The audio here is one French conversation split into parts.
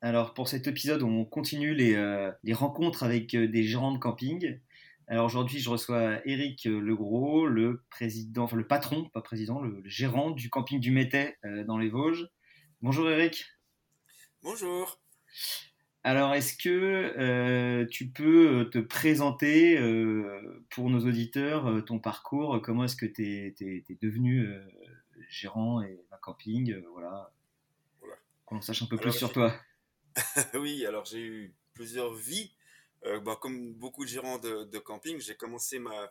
Alors pour cet épisode, on continue les, euh, les rencontres avec euh, des gérants de camping. Alors aujourd'hui, je reçois Eric Legros, le président, enfin le patron, pas président, le, le gérant du camping du Métais euh, dans les Vosges. Bonjour Eric. Bonjour. Alors, est-ce que euh, tu peux te présenter euh, pour nos auditeurs euh, ton parcours? Comment est-ce que tu es, devenu euh, gérant et d'un camping euh, Voilà. Voilà. Qu'on sache un peu Alors, plus sur toi. oui, alors j'ai eu plusieurs vies. Euh, bah, comme beaucoup de gérants de, camping, j'ai commencé ma,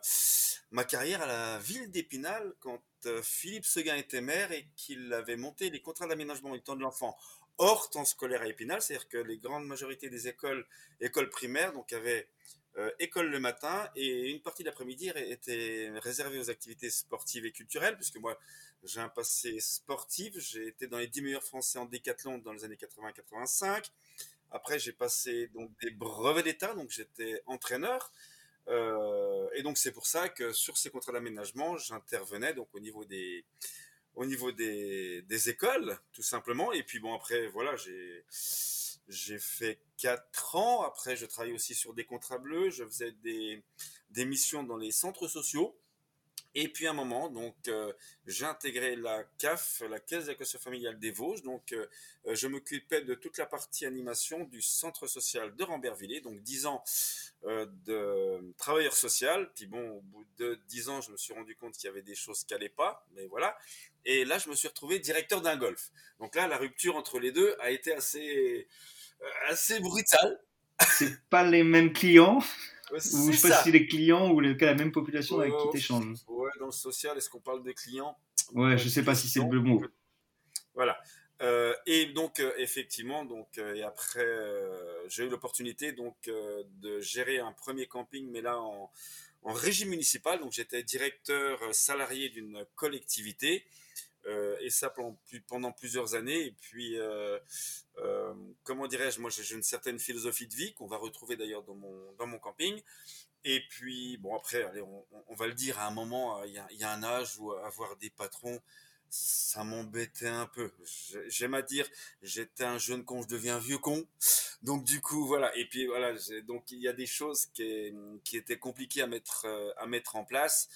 ma carrière à la ville d'Épinal quand euh, Philippe Seguin était maire et qu'il avait monté les contrats d'aménagement du temps de l'enfant hors temps scolaire à Épinal. C'est-à-dire que les grandes majorités des écoles, écoles primaires, donc avaient euh, école le matin et une partie de l'après-midi était réservée aux activités sportives et culturelles, puisque moi j'ai un passé sportif, j'ai été dans les 10 meilleurs français en décathlon dans les années 80-85. Après, j'ai passé donc des brevets d'État, donc j'étais entraîneur. Euh, et donc c'est pour ça que sur ces contrats d'aménagement, j'intervenais donc au niveau des au niveau des écoles, tout simplement. Et puis bon après voilà, j'ai j'ai fait quatre ans. Après, je travaillais aussi sur des contrats bleus. Je faisais des missions dans les centres sociaux. Et puis à un moment, donc euh, j'ai intégré la CAF, la Caisse d'allocation familiale des Vosges. Donc euh, euh, je m'occupais de toute la partie animation du centre social de Rambervillers, donc 10 ans euh, de travailleur social. Puis bon, au bout de 10 ans, je me suis rendu compte qu'il y avait des choses qui n'allaient pas, mais voilà. Et là, je me suis retrouvé directeur d'un golf. Donc là, la rupture entre les deux a été assez, assez brutale. C'est pas les mêmes clients Ouais, ou je sais pas ça. si les clients ou les- la même population avec qui tu échanges. Ouais, dans le social, est-ce qu'on parle de clients? Ouais, je sais pas si c'est le bon mot. Voilà. Euh, et donc euh, effectivement, donc euh, et après euh, j'ai eu l'opportunité donc euh, de gérer un premier camping, mais là en, en régie municipale. Donc j'étais directeur euh, salarié d'une collectivité euh, et ça pendant, plus- pendant plusieurs années. Et puis euh, euh, comment dirais-je, moi j'ai une certaine philosophie de vie qu'on va retrouver d'ailleurs dans mon dans mon camping. Et puis bon après, allez, on, va le dire à un moment, euh, il y a, un âge où avoir des patrons ça m'embêtait un peu. J'ai- J'aime à dire, j'étais un jeune con, je deviens un vieux con. Donc du coup, voilà. Et puis voilà, donc il y a des choses qui, qui étaient compliquées à mettre, euh, à mettre en place.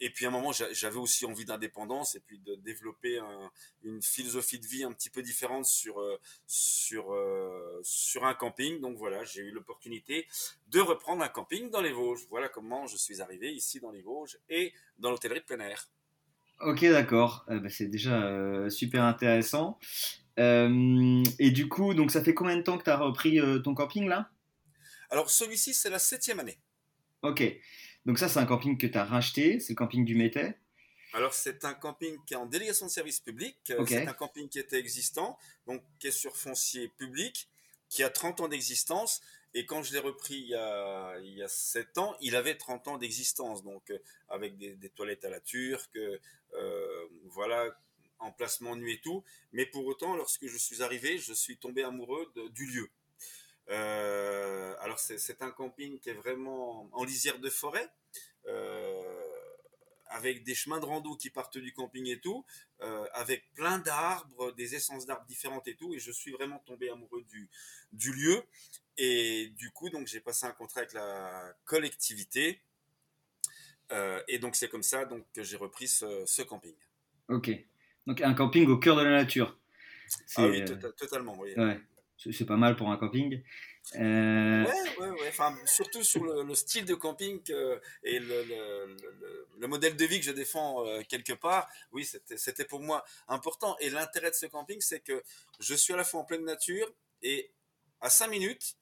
Et puis à un moment, j'a- j'avais aussi envie d'indépendance et puis de développer un- une philosophie de vie un petit peu différente sur, euh, sur, euh, sur un camping. Donc voilà, j'ai eu l'opportunité de reprendre un camping dans les Vosges. Voilà comment je suis arrivé ici dans les Vosges et dans l'hôtellerie de plein air. Ok, d'accord. Euh, bah, c'est déjà euh, super intéressant. Euh, et du coup, donc ça fait combien de temps que tu as repris ton camping là? Alors celui-ci, c'est la septième année. Ok. Donc ça, c'est un camping que tu as racheté, c'est le camping du Métais. Alors, c'est un camping qui est en délégation de service public. Euh. C'est un camping qui était existant, donc qui est sur foncier public, qui a 30 ans d'existence. Et quand je l'ai repris il y, a, il y a 7 ans, il avait 30 ans d'existence, donc euh, avec des, des toilettes à la turque, euh, voilà, emplacement nu et tout. Mais pour autant, lorsque je suis arrivé, je suis tombé amoureux de- du lieu. Euh, alors, c'est un camping qui est vraiment en lisière de forêt. Euh, avec des chemins de rando qui partent du camping et tout, euh, avec plein d'arbres, des essences d'arbres différentes et tout, et je suis vraiment tombé amoureux du, du lieu. Et du coup, donc j'ai passé un contrat avec la collectivité, et donc c'est comme ça donc que j'ai repris ce, ce camping. Ok. Donc un camping au cœur de la nature. Ah oui, tota- totalement. Oui. ouais, c'est pas mal pour un camping. Euh, Ouais, ouais, ouais. Enfin, surtout sur le, le style de camping que- et le, le- le- le modèle de vie que je défends euh, quelque part, oui, c'était pour moi important. Et l'intérêt de ce camping, c'est que je suis à la fois en pleine nature et à 5 minutes,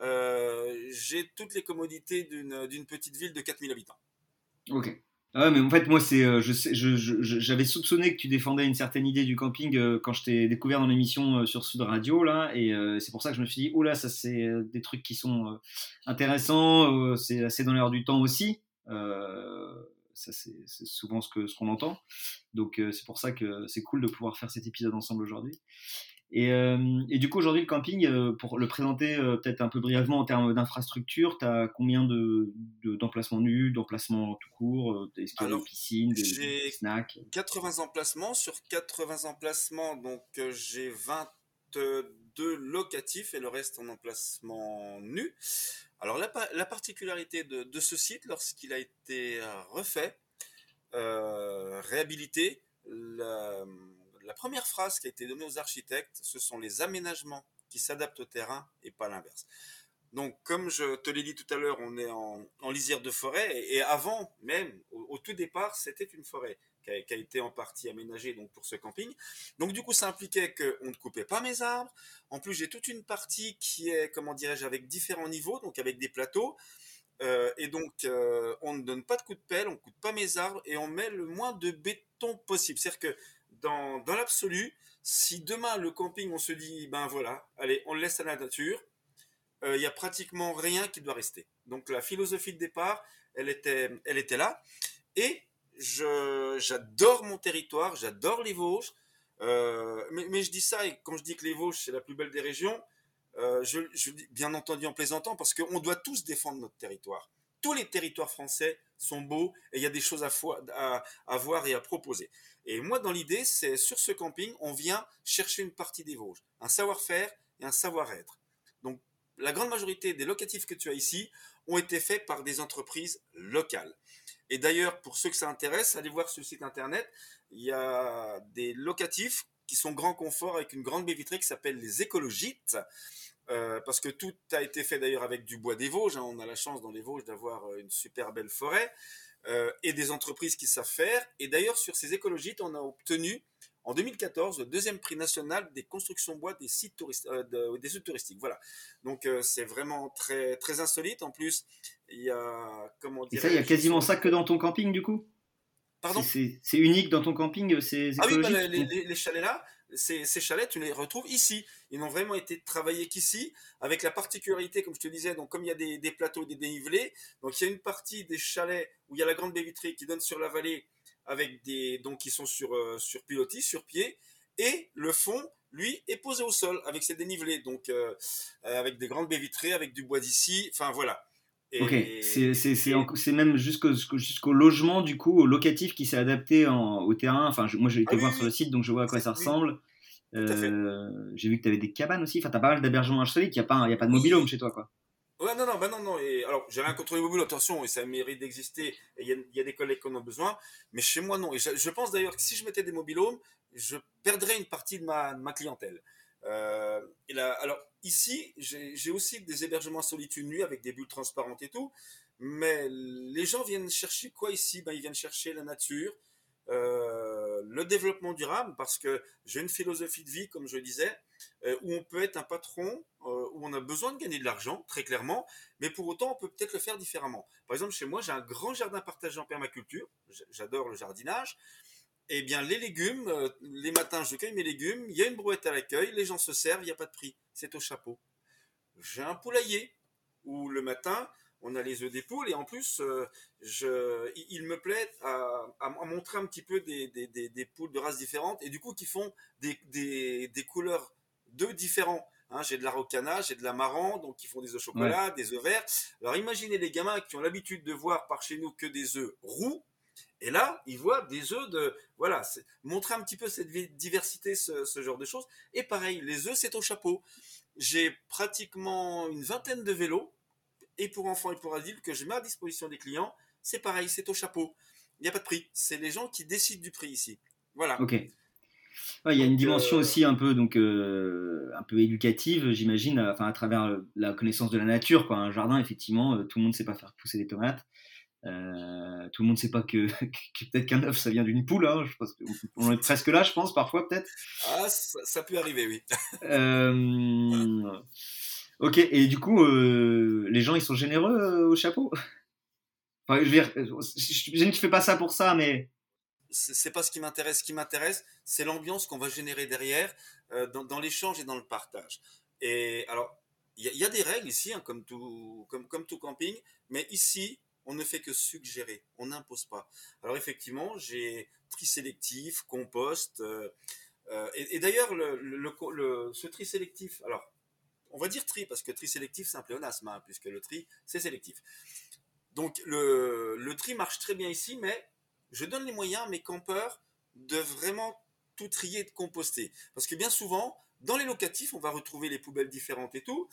euh, j'ai toutes les commodités d'une d'une petite ville de 4000 habitants. ok. Ah mais en fait, moi, c'est, euh, je j'avais soupçonné que tu défendais une certaine idée du camping euh, quand je t'ai découvert dans l'émission euh, sur Sud Radio, là, et c'est pour ça que je me suis dit, oh là, ça, c'est des trucs qui sont intéressants, c'est assez dans l'air du temps aussi. ça, c'est souvent ce ce qu'on entend. Donc, c'est pour ça que c'est cool de pouvoir faire cet épisode ensemble aujourd'hui. Et, euh, et, du coup, aujourd'hui, le camping, euh, pour le présenter euh, peut-être un peu brièvement en termes d'infrastructure, tu as combien d'emplacements de, nus, d'emplacements tout court Est-ce qu'il y a des piscines, des, snacks? 80 emplacements. Sur 80 emplacements, donc j'ai 22 locatifs et le reste en emplacement nu. Alors, la, la particularité de, de, ce site, lorsqu'il a été refait, réhabilité, la la première phrase qui a été donnée aux architectes, ce sont les aménagements qui s'adaptent au terrain et pas l'inverse. Donc, comme je te l'ai dit tout à l'heure, on est en, lisière de forêt et, avant même, au, tout départ, c'était une forêt qui a, été en partie aménagée donc pour ce camping. Donc, du coup, ça impliquait qu'on ne coupait pas mes arbres. En plus, j'ai toute une partie qui est, comment dirais-je, avec différents niveaux, donc avec des plateaux. Euh, et donc, euh, on ne donne pas de coup de pelle, on ne coupe pas mes arbres et on met le moins de béton possible. C'est-à-dire que dans, l'absolu, si demain le camping, on se dit, ben voilà, allez, on le laisse à la nature, euh, il n'y a pratiquement rien qui doit rester. Donc la philosophie de départ, elle était, elle était là. Et j'adore mon territoire, j'adore les Vosges. Euh, mais, je dis ça, et quand je dis que les Vosges, c'est la plus belle des régions, euh, je, je dis bien entendu en plaisantant, parce qu'on doit tous défendre notre territoire. Tous les territoires français sont beaux et il y a des choses à, voir et à proposer. Et moi, dans l'idée, c'est sur ce camping, on vient chercher une partie des Vosges, un savoir-faire et un savoir-être. Donc, la grande majorité des locatifs que tu as ici ont été faits par des entreprises locales. Et d'ailleurs, pour ceux que ça intéresse, allez voir sur le site internet, il y a des locatifs qui sont grand confort avec une grande baie vitrée qui s'appelle les écologites. Euh, parce que tout a été fait d'ailleurs avec du bois des Vosges. Hein. On a la chance dans les Vosges d'avoir euh, une super belle forêt. Euh, et des entreprises qui savent faire. Et d'ailleurs, sur ces écologites, on a obtenu en 2014 le deuxième prix national des constructions bois des sites, euh, des sites touristiques. Voilà. Donc c'est vraiment très, très insolite. En plus, il y a comment dire. Et ça, il y a quasiment ça que dans ton camping du coup? Pardon? C'est unique dans ton camping ces Ah oui, bah, les, les, chalets là, ces, chalets, tu les retrouves ici. Ils n'ont vraiment été travaillés qu'ici, avec la particularité, comme je te disais, donc comme il y a des, des, plateaux, des dénivelés, donc il y a une partie des chalets où il y a la grande baie vitrée qui donne sur la vallée, avec des donc qui sont sur euh, sur pilotis, sur pied, et le fond, lui, est posé au sol avec ses dénivelés, donc euh, avec des grandes baies vitrées, avec du bois d'ici, enfin voilà. Ok, c'est même jusqu'au jusqu'au logement, du coup, au locatif qui s'est adapté en, au terrain. Enfin, moi j'ai été ah voir sur le site, donc je vois à quoi ça ressemble. Euh, j'ai vu que tu avais des cabanes aussi. Enfin, tu as pas mal d'hébergements insolites. Il n'y a, pas, y a pas de mobilhome chez toi, quoi. Ouais, non, non, bah non, non. Et, alors, j'ai rien contre les mobiles, attention, et ça mérite d'exister. Il y, y, a des collègues qui en ont besoin. Mais chez moi, non. Et je, pense d'ailleurs que si je mettais des mobilhomes, je perdrais une partie de ma, ma clientèle. Euh, et là, alors, ici, j'ai aussi des hébergements solitude nuit avec des bulles transparentes et tout. Mais les gens viennent chercher quoi ici? Ben, Ils viennent chercher la nature, euh, le développement durable, parce que j'ai une philosophie de vie, comme je disais, euh, où on peut être un patron, euh, où on a besoin de gagner de l'argent, très clairement, mais pour autant, on peut peut-être le faire différemment. Par exemple, chez moi, j'ai un grand jardin partagé en permaculture, j'adore le jardinage, eh bien, les légumes, les matins, je cueille mes légumes, il y a une brouette à l'accueil, les gens se servent, il n'y a pas de prix, c'est au chapeau. J'ai un poulailler, où le matin, on a les œufs des poules et en plus, euh, je, il me plaît à, montrer un petit peu des, poules de races différentes et du coup qui font des, couleurs d'œufs différents. Hein, j'ai de la rocana, j'ai de la marron, donc qui font des œufs chocolat, des œufs verts. Alors imaginez les gamins qui ont l'habitude de voir par chez nous que des œufs roux. Et là, ils voient des œufs de... Voilà, montrer un petit peu cette diversité, ce, ce genre de choses. Et pareil, les œufs, c'est au chapeau. J'ai pratiquement une vingtaine de vélos et pour enfants et pour adultes que je mets à disposition des clients, c'est pareil, c'est au chapeau. Il n'y a pas de prix. C'est les gens qui décident du prix ici. Voilà. Ok. il y a une dimension euh, aussi un peu donc euh, un peu éducative, j'imagine, enfin à travers la connaissance de la nature. Quoi. Un jardin, effectivement, euh, tout le monde ne sait pas faire pousser des tomates. Tout le monde ne sait pas que, peut-être qu'un œuf ça vient d'une poule. Hein, je pense on est presque là, je pense, parfois peut-être. Ah, ça, ça, peut arriver, oui. Ok, et du coup, euh, les gens, ils sont généreux euh, au chapeau? Enfin, je veux dire, je ne fais pas ça pour ça, mais c'est pas ce qui m'intéresse. Ce qui m'intéresse, c'est l'ambiance qu'on va générer derrière, euh, dans, l'échange et dans le partage. Et alors, il y, a des règles ici, hein, comme, tout, comme, comme tout camping, mais ici, on ne fait que suggérer, on n'impose pas. Alors effectivement, j'ai tri sélectif, compost, euh, euh, et, d'ailleurs, le, ce tri sélectif, alors, on va dire tri, parce que tri sélectif, c'est un pléonasme, hein, puisque le tri, c'est sélectif. Donc le, le tri marche très bien ici, mais je donne les moyens à mes campeurs de vraiment tout trier et de composter. Parce que bien souvent, dans les locatifs, on va retrouver les poubelles différentes et tout.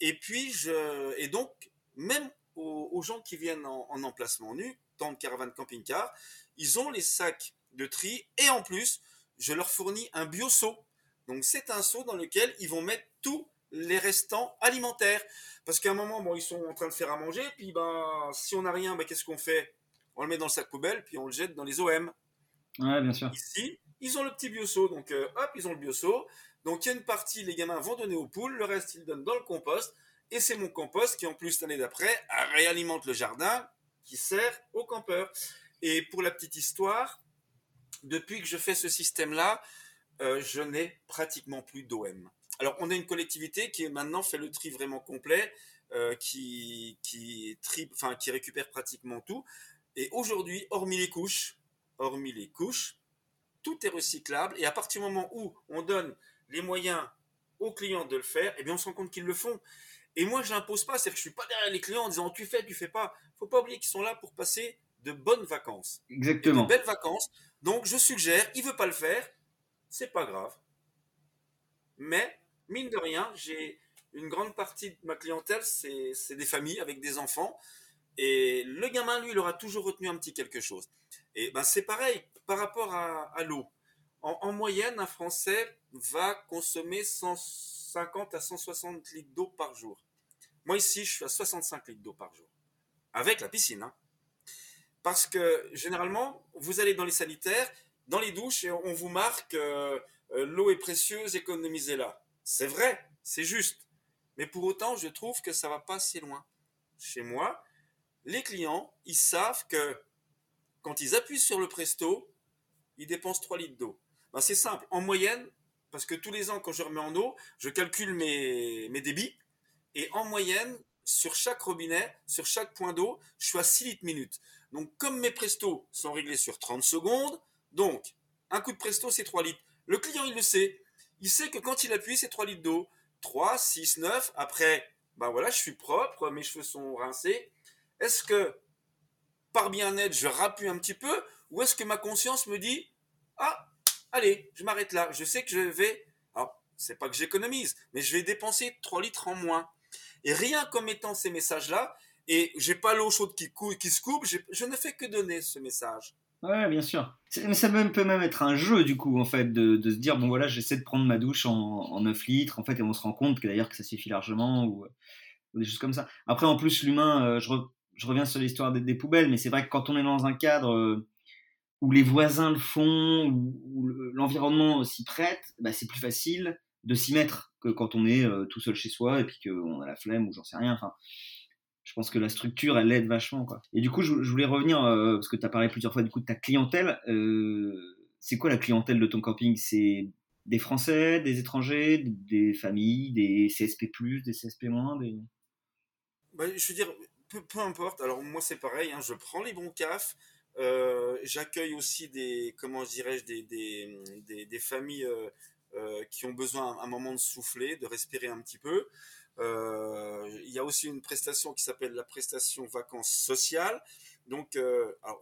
Et puis, je, et donc, même aux, gens qui viennent en, emplacement nu, tente, caravane, camping-car, ils ont les sacs de tri et en plus, je leur fournis un bio-seau. Donc, c'est un seau dans lequel ils vont mettre tous les restants alimentaires. Parce qu'à un moment, bon, ils sont en train de faire à manger, puis ben, si on n'a rien, ben, qu'est-ce qu'on fait? On le met dans le sac poubelle, puis on le jette dans les OM. Ouais, bien sûr. Ici, ils ont le petit bioseau, donc euh, hop, ils ont le bioseau. Donc il y a une partie, les gamins vont donner aux poules, le reste ils donnent dans le compost. Et c'est mon compost qui, en plus, l'année d'après, réalimente le jardin qui sert aux campeurs. Et pour la petite histoire, depuis que je fais ce système-là, euh, je n'ai pratiquement plus d'OM. Alors, on a une collectivité qui maintenant fait le tri vraiment complet, euh, qui, qui, tri, enfin, qui récupère pratiquement tout. Et aujourd'hui, hormis les couches, hormis les couches, tout est recyclable. Et à partir du moment où on donne les moyens aux clients de le faire, eh bien, on se rend compte qu'ils le font. Et moi, je n'impose pas, c'est que je suis pas derrière les clients en disant tu fais, tu fais pas. Faut pas oublier qu'ils sont là pour passer de bonnes vacances. Exactement. De belles vacances. Donc, je suggère, il veut pas le faire, c'est pas grave. Mais, mine de rien, j'ai une grande partie de ma clientèle, c'est des familles avec des enfants. Et le gamin, lui, il aura toujours retenu un petit quelque chose. Et ben, c'est pareil par rapport à, l'eau. En, moyenne, un Français va consommer 150 à 160 litres d'eau par jour. Moi, ici, je suis à 65 litres d'eau par jour. Avec la piscine. Hein. Parce que généralement, vous allez dans les sanitaires, dans les douches, et on vous marque euh, euh, l'eau est précieuse, économisez-la. C'est vrai, c'est juste. Mais pour autant, je trouve que ça va pas assez loin. Chez moi, les clients, ils savent que quand ils appuient sur le presto, ils dépensent 3 litres d'eau. Ben, c'est simple, en moyenne, parce que tous les ans, quand je remets en eau, je calcule mes, débits, et en moyenne, sur chaque robinet, sur chaque point d'eau, je suis à 6 litres minute. Donc, comme mes prestos sont réglés sur 30 secondes, donc, un coup de presto, c'est 3 litres. Le client, il le sait. Il sait que quand il appuie, c'est 3 litres d'eau. 3, 6, 9. Après, ben voilà, je suis propre, mes cheveux sont rincés. Est-ce que par bien-être, je rappuie un petit peu? Ou est-ce que ma conscience me dit Ah, allez, je m'arrête là. Je sais que je vais. Alors, c'est pas que j'économise, mais je vais dépenser 3 litres en moins. Et rien qu'en mettant ces messages-là, et j'ai pas l'eau chaude qui, qui se coupe, je ne fais que donner ce message. Ouais, bien sûr. Mais ça peut même être un jeu, du coup, en fait, de, se dire, bon voilà, j'essaie de prendre ma douche en, 9 litres, en fait, et on se rend compte que d'ailleurs que ça suffit largement, ou, des choses comme ça. Après, en plus, l'humain, euh, je, je reviens sur l'histoire des, poubelles, mais c'est vrai que quand on est dans un cadre euh, où les voisins le font, où, l'environnement s'y prête, bah, c'est plus facile de s'y mettre que quand on est euh, tout seul chez soi et puis qu'on a la flemme ou j'en sais rien. Enfin, je pense que la structure, elle aide vachement. Quoi. Et du coup, je, voulais revenir, euh, parce que tu as parlé plusieurs fois du coup de ta clientèle. c'est quoi la clientèle de ton camping? C'est des Français, des étrangers, des familles, des CSP+, des CSP-, des... Bah, je veux dire, peu, importe. Alors moi c'est pareil, hein, je prends les bons cafs. Euh, j'accueille aussi des, comment dirais-je, des, des, des, familles euh, euh, qui ont besoin un moment de souffler, de respirer un petit peu. Il y a aussi une prestation qui s'appelle la prestation vacances sociales. Donc,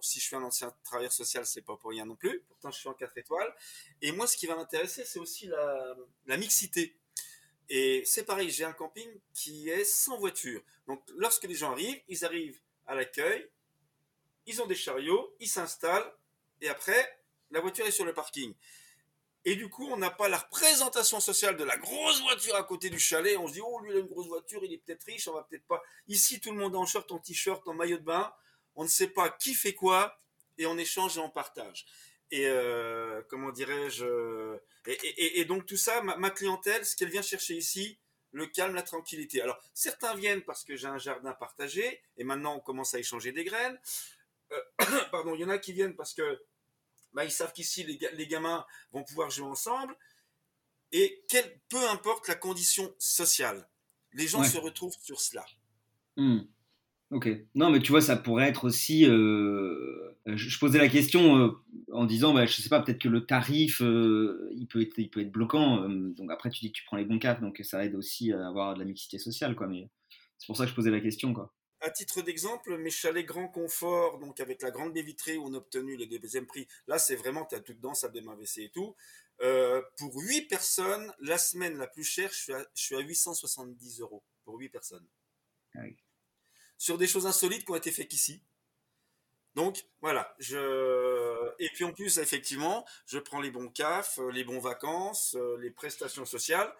si je suis un ancien travailleur social, c'est pas pour rien non plus. Pourtant, je suis en 4 étoiles. Et moi, ce qui va m'intéresser, c'est aussi la, la mixité. Et c'est pareil, j'ai un camping qui est sans voiture. Donc lorsque les gens arrivent, ils arrivent à l'accueil, ils ont des chariots, ils s'installent, et après, la voiture est sur le parking. Et du coup, on n'a pas la représentation sociale de la grosse voiture à côté du chalet. On se dit, oh, lui, il a une grosse voiture, il est peut-être riche, on va peut-être pas. Ici, tout le monde est en short, en t-shirt, en maillot de bain. On ne sait pas qui fait quoi, et on échange et on partage. Et euh, comment dirais-je et, donc tout ça, ma, clientèle, ce qu'elle vient chercher ici, le calme, la tranquillité. Alors, certains viennent parce que j'ai un jardin partagé, et maintenant on commence à échanger des graines. Euh, pardon, il y en a qui viennent parce que bah, ils savent qu'ici, les, gamins vont pouvoir jouer ensemble. Et peu importe la condition sociale, les gens se retrouvent sur cela. Hmm. Ok. Non, mais tu vois, ça pourrait être aussi. Euh, je, posais la question euh, en disant, bah, je sais pas, peut-être que le tarif, euh, il, peut être, il peut être bloquant. donc après, tu dis que tu prends les bons caps, donc ça aide aussi à avoir de la mixité sociale, quoi. Mais c'est pour ça que je posais la question, quoi. À titre d'exemple, mes chalets grand confort, donc avec la grande baie vitrée où on a obtenu le deuxième prix, là c'est vraiment, tu as tout dedans, ça démarre WC et tout. pour 8 personnes, la semaine la plus chère, je suis à, je suis à 870 euros pour 8 personnes. Ah oui sur des choses insolites qui ont été faites ici. Donc voilà, je et puis en plus effectivement, je prends les bons CAF, euh, les bons vacances, euh, les prestations sociales.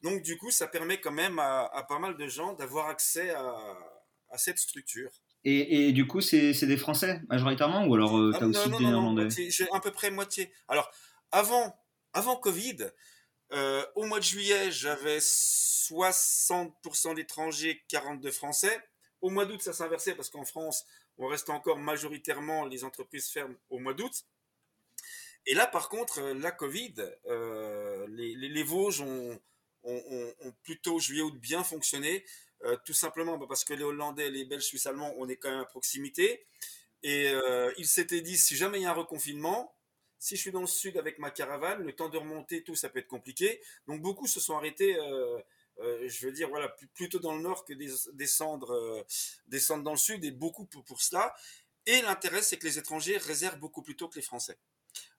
Donc du coup, ça permet quand même à, pas mal de gens d'avoir accès à, cette structure. Et, du coup, c'est des Français majoritairement ou alors euh, tu as ah, aussi des Néerlandais? J'ai à peu près moitié. Alors avant, avant Covid, au mois de juillet, j'avais 60% d'étrangers, 42 Français. Au mois d'août, ça s'est inversé parce qu'en France, on reste encore majoritairement, les entreprises ferment au mois d'août. Et là, par contre, euh, la Covid, euh, les, Vosges ont, plutôt juillet-août bien fonctionné, euh, tout simplement bah, parce que les Hollandais, les Belges, Suisses, Allemands, on est quand même à proximité. Et ils s'étaient dit, si jamais il y a un reconfinement, si je suis dans le sud avec ma caravane, le temps de remonter, tout, ça peut être compliqué. Donc beaucoup se sont arrêtés euh, je veux dire, voilà, plutôt dans le nord que descendre, euh, descendre dans le sud, et beaucoup pour, cela. Et l'intérêt, c'est que les étrangers réservent beaucoup plus tôt que les Français.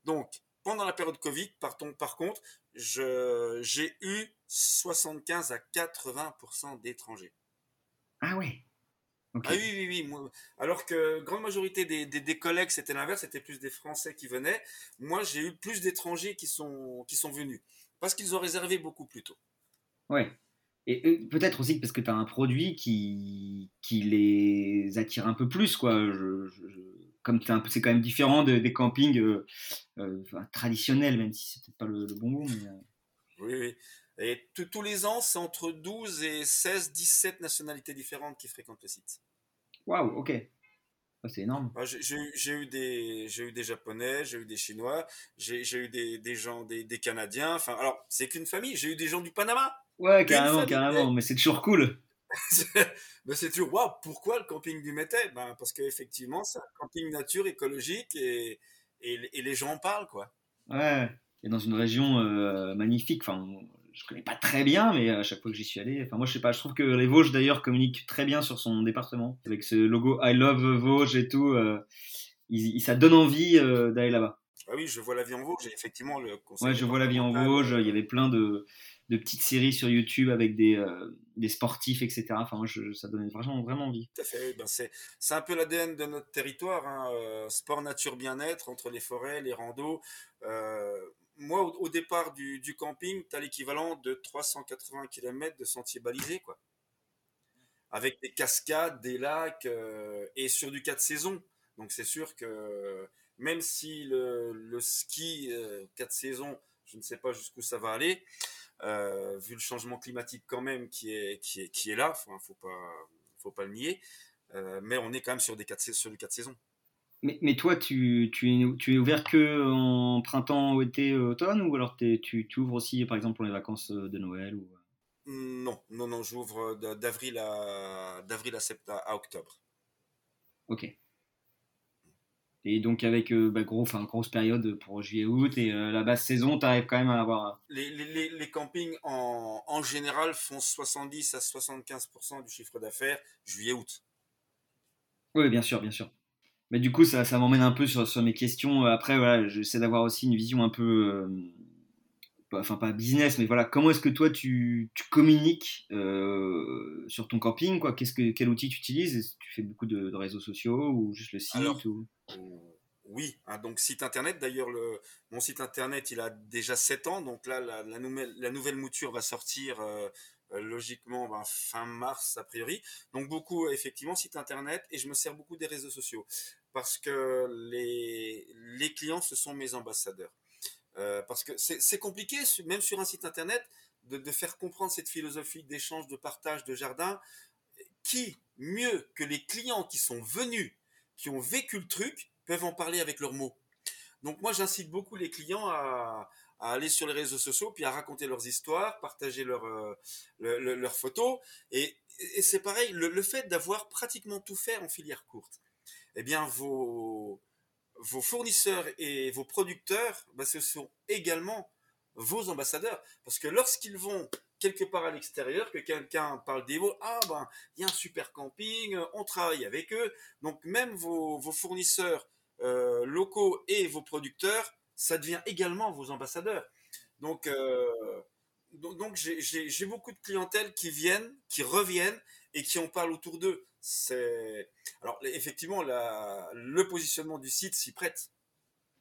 Donc, pendant la période Covid, par, par contre, j'ai eu 75 à 80% d'étrangers. Ah oui Ah oui, oui, oui. alors que grande majorité des, des, collègues, c'était l'inverse, c'était plus des Français qui venaient. Moi, j'ai eu plus d'étrangers qui sont, qui sont venus. Parce qu'ils ont réservé beaucoup plus tôt. Ouais. Et peut-être aussi parce que tu as un produit qui, qui les attire un peu plus, quoi. Je, comme c'est quand même différent des campings euh, euh, traditionnels, même si c'est peut-être pas le, bon mot. Mais... Euh. Oui, oui. Et tous les ans, c'est entre 12 et 16, 17 nationalités différentes qui fréquentent le site. Waouh, ok. c'est énorme. J'ai eu, des, eu des Japonais, j'ai eu des Chinois, j'ai eu des, des gens, des, des Canadiens. Enfin, alors, c'est qu'une famille. J'ai eu des gens du Panama. Ouais, carrément, carrément, mais c'est toujours cool. mais c'est toujours, waouh, pourquoi le camping du Métais? Ben, Parce qu'effectivement, c'est un camping nature écologique et, et, les gens en parlent, quoi. Ouais, et dans une région euh, magnifique, enfin, je connais pas très bien, mais à chaque fois que j'y suis allé, enfin, moi, je sais pas, je trouve que les Vosges, d'ailleurs, communiquent très bien sur son département, avec ce logo I Love Vosges et tout, euh, ça donne envie euh, d'aller là-bas. Ah oui, je vois la vie en Vosges, effectivement, le Ouais, je vois la vie en Vosges, il y avait plein de de petites séries sur YouTube avec des, euh, des sportifs, etc. Enfin, moi, ça donnait vraiment, vraiment envie. Tout fait. Ben c'est, un peu l'ADN de notre territoire. Hein. Euh, sport, nature, bien-être, entre les forêts, les randos. Euh, moi, au, départ du, du camping, tu as l'équivalent de 380 km de sentiers balisés, quoi. Avec des cascades, des lacs, et sur du 4 saisons. Donc, c'est sûr que même si le, le ski 4 saisons, je ne sais pas jusqu'où ça va aller, euh, vu le changement climatique quand même qui est, qui est, qui est là, il ne faut pas, faut pas le nier, euh, mais on est quand même sur, des quatre, sur les quatre saisons. Mais, mais toi, tu, tu, tu es ouvert que en printemps, été, automne, ou alors tu, tu ouvres aussi, par exemple, pour les vacances de Noël ou... Non, non, non, j'ouvre d'avril à, d'avril à, septembre, à octobre. Ok. Et donc avec euh, bah, gros, grosse période pour juillet-août et euh, la basse saison, tu arrives quand même à avoir... Euh, les, les, les campings en, en, général font 70 à 75% du chiffre d'affaires juillet-août. Oui, bien sûr, bien sûr. Mais du coup, ça, ça m'emmène un peu sur, sur, mes questions. Après, voilà, j'essaie d'avoir aussi une vision un peu... enfin, pas business, mais voilà, comment est-ce que toi, tu, tu communiques sur ton camping quoi? Qu'est-ce que, Quel outil tu utilises? Tu fais beaucoup de, réseaux sociaux ou juste le site ou? oui, hein, donc site internet. D'ailleurs, mon site internet, il a déjà 7 ans. Donc là, la, nouvelle, la nouvelle, mouture va sortir euh, euh, logiquement ben, fin mars, a priori. Donc beaucoup, effectivement, site internet. Et je me sers beaucoup des réseaux sociaux. Parce que les, les clients, ce sont mes ambassadeurs. Euh, parce que c'est compliqué, même sur un site internet, de, faire comprendre cette philosophie d'échange, de partage, de jardin, qui, mieux que les clients qui sont venus, qui ont vécu le truc, peuvent en parler avec leurs mots? Donc moi, j'incite beaucoup les clients à, aller sur les réseaux sociaux, puis à raconter leurs histoires, partager leurs euh, photos. Et, c'est pareil, le, fait d'avoir pratiquement tout fait en filière courte, eh bien, vos, vos fournisseurs et vos producteurs, bah, ce sont également vos ambassadeurs. Parce que lorsqu'ils vont quelque part à l'extérieur, que quelqu'un parle des mots, ah ben, il y a un super camping, on travaille avec eux. Donc même vos, fournisseurs euh, locaux et vos producteurs, ça devient également vos ambassadeurs. Donc, euh, donc, j'ai beaucoup de clientèle qui viennent, qui reviennent et qui en parlent autour d'eux. C'est alors effectivement le positionnement du site s'y prête.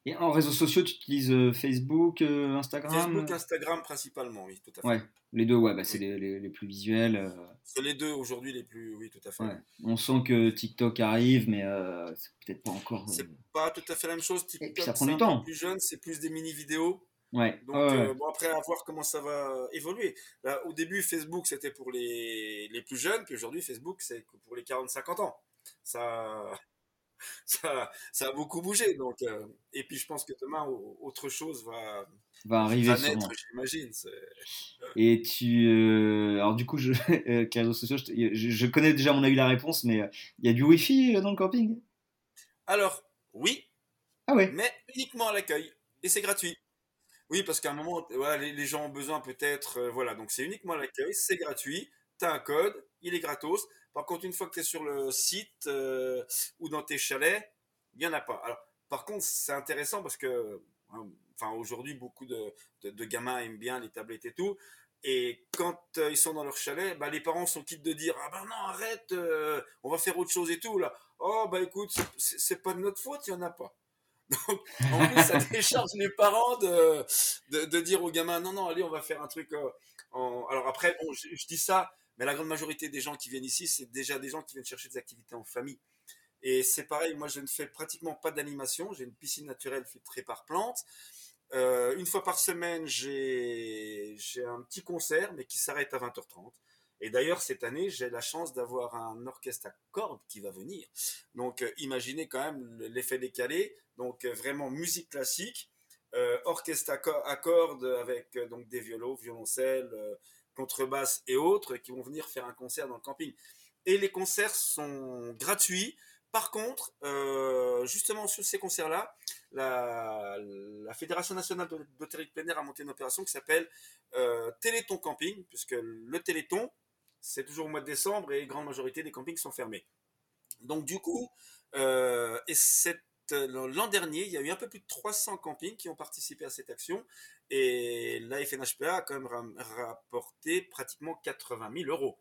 Et en réseaux sociaux, tu utilises euh, Facebook, euh, Instagram Facebook, Instagram principalement, oui, tout à fait. Ouais, les deux, ouais, bah, c'est les, les, plus visuels. Euh. C'est les deux aujourd'hui les plus, oui, tout à fait. On sent que TikTok arrive, mais c'est peut-être pas encore. C'est pas tout à fait la même chose. TikTok, Et puis ça prend du temps. Plus jeune, c'est plus des mini vidéos. Ouais. Donc bon après à voir comment ça va évoluer. Là, au début Facebook c'était pour les, les plus jeunes, puis aujourd'hui Facebook c'est pour les 40-50 ans. Ça ça, ça a beaucoup bougé. Donc, euh, et puis je pense que demain, autre chose va, va arriver. naître, j'imagine. Et tu. Euh, alors, du coup, je, euh, réseaux sociaux, je, je, connais déjà, mon avis, la réponse, mais il y a du Wi-Fi dans le camping? Alors, oui. Ah ouais. Mais uniquement à l'accueil. Et c'est gratuit. Oui, parce qu'à un moment, les, gens ont besoin peut-être. voilà, donc c'est uniquement l'accueil, c'est gratuit. Tu as un code, il est gratos. Par contre, une fois que tu es sur le site euh, ou dans tes chalets, il n'y en a pas. Alors, par contre, c'est intéressant parce que, hein, aujourd'hui, beaucoup de, gamins aiment bien les tablettes et tout. Et quand euh, ils sont dans leur chalet, bah, les parents sont quittes de dire Ah ben non, arrête, euh, on va faire autre chose et tout. Là. Oh, bah écoute, c'est pas de notre faute, il n'y en a pas. Donc, en plus, ça décharge les parents de, de, dire aux gamins Non, non, allez, on va faire un truc. en... Alors après, bon, je, dis ça, mais la grande majorité des gens qui viennent ici, c'est déjà des gens qui viennent chercher des activités en famille. Et c'est pareil, moi je ne fais pratiquement pas d'animation. J'ai une piscine naturelle filtrée par plantes. Euh, une fois par semaine, j'ai un petit concert, mais qui s'arrête à 20h30. Et d'ailleurs, cette année, j'ai la chance d'avoir un orchestre à cordes qui va venir. Donc, euh, imaginez quand même l'effet décalé. Donc, euh, vraiment musique classique, orchestre à, cordes avec donc des violos, violoncelles, contrebasse et autres qui vont venir faire un concert dans le camping. Et les concerts sont gratuits. Par contre, euh, justement sur ces concerts-là, la, Fédération nationale d'hôtellerie de plein a monté une opération qui s'appelle euh, Téléthon Camping, puisque le Téléthon, c'est toujours au mois de décembre et grande majorité des campings sont fermés. Donc du coup, euh, et cette euh, l'an dernier, il y a eu un peu plus de 300 campings qui ont participé à cette action et la FNHPA a quand même rapporté pratiquement 80 000 euros.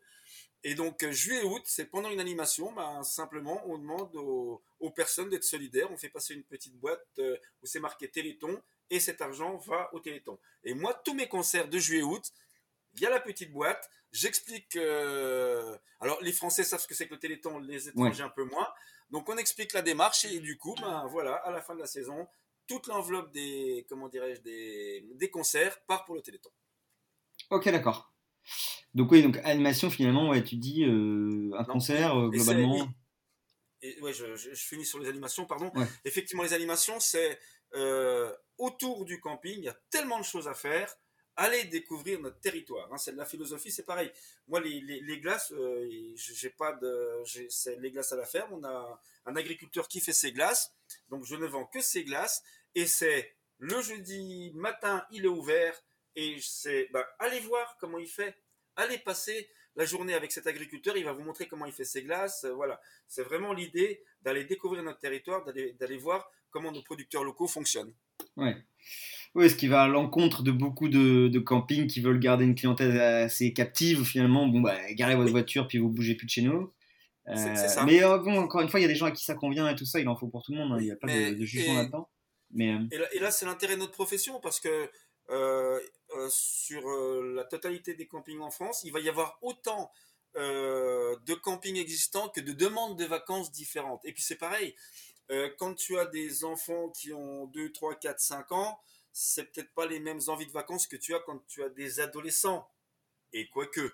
Et donc, euh, juillet-août, c'est pendant une animation, ben, simplement, on demande aux, personnes d'être solidaires. On fait passer une petite boîte euh, où c'est marqué Téléthon et cet argent va au Téléthon. Et moi, tous mes concerts de juillet-août, il y a la petite boîte. J'explique. alors, les Français savent ce que c'est que le Téléthon, les étrangers un peu moins. Donc on explique la démarche et du coup, ben voilà, à la fin de la saison, toute l'enveloppe des, comment dirais-je, des, des, concerts part pour le Téléthon. Ok, d'accord. Donc oui, donc animation finalement, ouais, tu dis euh, un concert euh, globalement. Et, ouais, je, je, finis sur les animations, pardon. Effectivement, les animations, c'est euh, autour du camping, il y a tellement de choses à faire allez découvrir notre territoire. Hein. C'est la philosophie, c'est pareil. Moi, les, glaces, euh, j'ai pas de, c'est les glaces à la ferme. On a un agriculteur qui fait ses glaces, donc je ne vends que ses glaces. Et c'est le jeudi matin, il est ouvert et c'est, ben, allez voir comment il fait. Allez passer la journée avec cet agriculteur, il va vous montrer comment il fait ses glaces. Euh, voilà, c'est vraiment l'idée d'aller découvrir notre territoire, d'aller voir comment nos producteurs locaux fonctionnent. Ouais. Oui, ce qui va à l'encontre de beaucoup de, de campings qui veulent garder une clientèle assez captive. Finalement, bon, bah, garez votre voiture puis vous bougez plus de chez nous. Euh, mais euh, bon, encore une fois, il y a des gens à qui ça convient et tout ça. Il en faut pour tout le monde. Hein, il n'y a pas de, jugement là-dedans. Mais, euh, et là, c'est l'intérêt de notre profession parce que sur la totalité des campings en France, il va y avoir autant de campings existants que de demandes de vacances différentes. Et puis c'est pareil, quand tu as des enfants qui ont 2, 3, 4, 5 ans, c'est peut-être pas les mêmes envies de vacances que tu as quand tu as des adolescents. Et quoique.